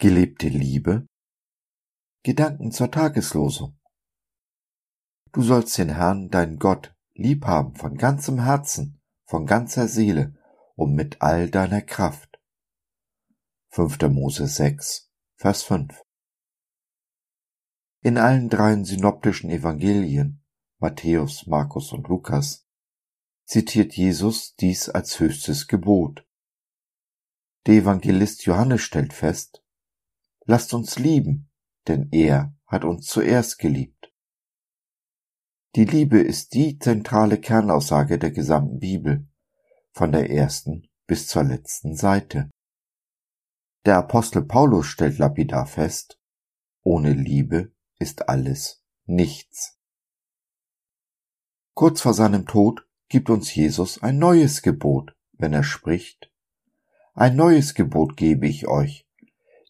Gelebte Liebe. Gedanken zur Tageslosung. Du sollst den Herrn, dein Gott, lieb haben von ganzem Herzen, von ganzer Seele und mit all deiner Kraft. 5. Mose 6, Vers 5. In allen dreien synoptischen Evangelien, Matthäus, Markus und Lukas, zitiert Jesus dies als höchstes Gebot. Der Evangelist Johannes stellt fest, lasst uns lieben, denn er hat uns zuerst geliebt. Die Liebe ist die zentrale Kernaussage der gesamten Bibel, von der ersten bis zur letzten Seite. Der Apostel Paulus stellt lapidar fest, ohne Liebe ist alles nichts. Kurz vor seinem Tod gibt uns Jesus ein neues Gebot, wenn er spricht. Ein neues Gebot gebe ich euch,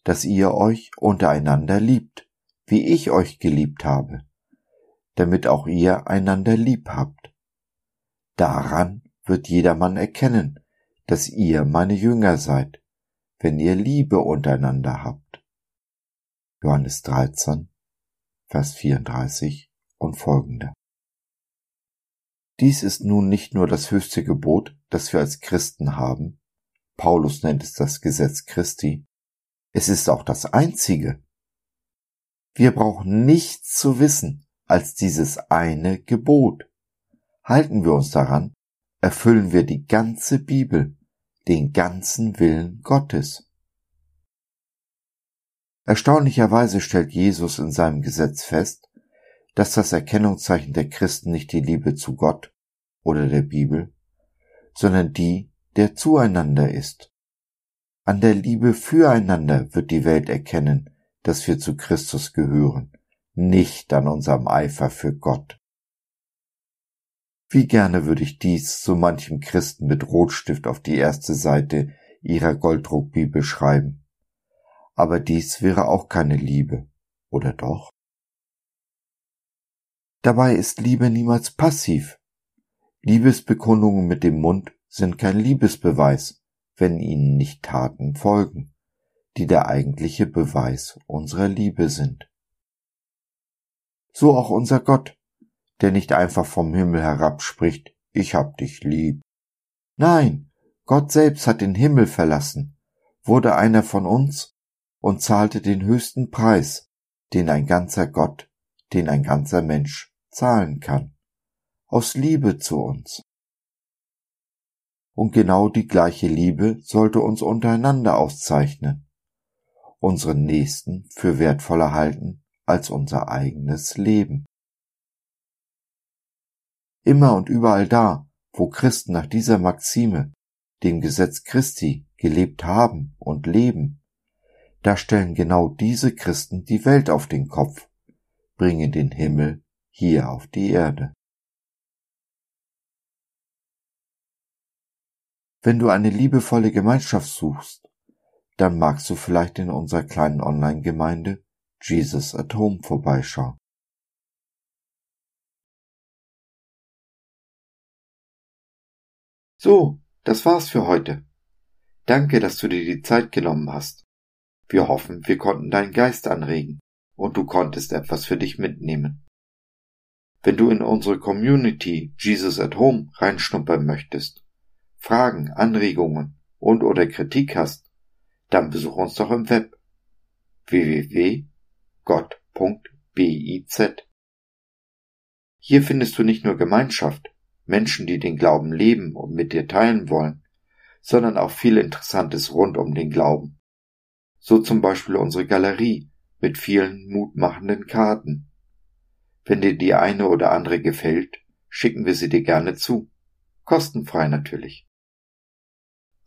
dass ihr euch untereinander liebt, wie ich euch geliebt habe, damit auch ihr einander lieb habt. Daran wird jedermann erkennen, dass ihr meine Jünger seid, wenn ihr Liebe untereinander habt. Johannes 13, Vers 34 und folgende. Dies ist nun nicht nur das höchste Gebot, das wir als Christen haben, Paulus nennt es das Gesetz Christi, es ist auch das einzige. Wir brauchen nichts zu wissen als dieses eine Gebot. Halten wir uns daran, erfüllen wir die ganze Bibel, den ganzen Willen Gottes. Erstaunlicherweise stellt Jesus in seinem Gesetz fest, dass das Erkennungszeichen der Christen nicht die Liebe zu Gott oder der Bibel, sondern die der zueinander ist. An der Liebe füreinander wird die Welt erkennen, dass wir zu Christus gehören, nicht an unserem Eifer für Gott. Wie gerne würde ich dies so manchem Christen mit Rotstift auf die erste Seite ihrer Golddruckbibel schreiben. Aber dies wäre auch keine Liebe, oder doch? Dabei ist Liebe niemals passiv. Liebesbekundungen mit dem Mund sind kein Liebesbeweis, wenn ihnen nicht Taten folgen, die der eigentliche Beweis unserer Liebe sind. So auch unser Gott, der nicht einfach vom Himmel herabspricht, ich hab dich lieb. Nein, Gott selbst hat den Himmel verlassen, wurde einer von uns und zahlte den höchsten Preis, den ein ganzer Gott, den ein ganzer Mensch zahlen kann, aus Liebe zu uns. Und genau die gleiche Liebe sollte uns untereinander auszeichnen, unseren Nächsten für wertvoller halten als unser eigenes Leben. Immer und überall da, wo Christen nach dieser Maxime, dem Gesetz Christi, gelebt haben und leben, da stellen genau diese Christen die Welt auf den Kopf, bringen den Himmel hier auf die Erde. Wenn du eine liebevolle Gemeinschaft suchst, dann magst du vielleicht in unserer kleinen Online-Gemeinde Jesus at Home vorbeischauen. So, das war's für heute. Danke, dass du dir die Zeit genommen hast. Wir hoffen, wir konnten deinen Geist anregen und du konntest etwas für dich mitnehmen. Wenn du in unsere Community Jesus at Home reinschnuppern möchtest, Fragen, Anregungen und oder Kritik hast, dann besuch uns doch im Web www.gott.biz. Hier findest du nicht nur Gemeinschaft, Menschen, die den Glauben leben und mit dir teilen wollen, sondern auch viel Interessantes rund um den Glauben. So zum Beispiel unsere Galerie mit vielen mutmachenden Karten. Wenn dir die eine oder andere gefällt, schicken wir sie dir gerne zu. Kostenfrei natürlich.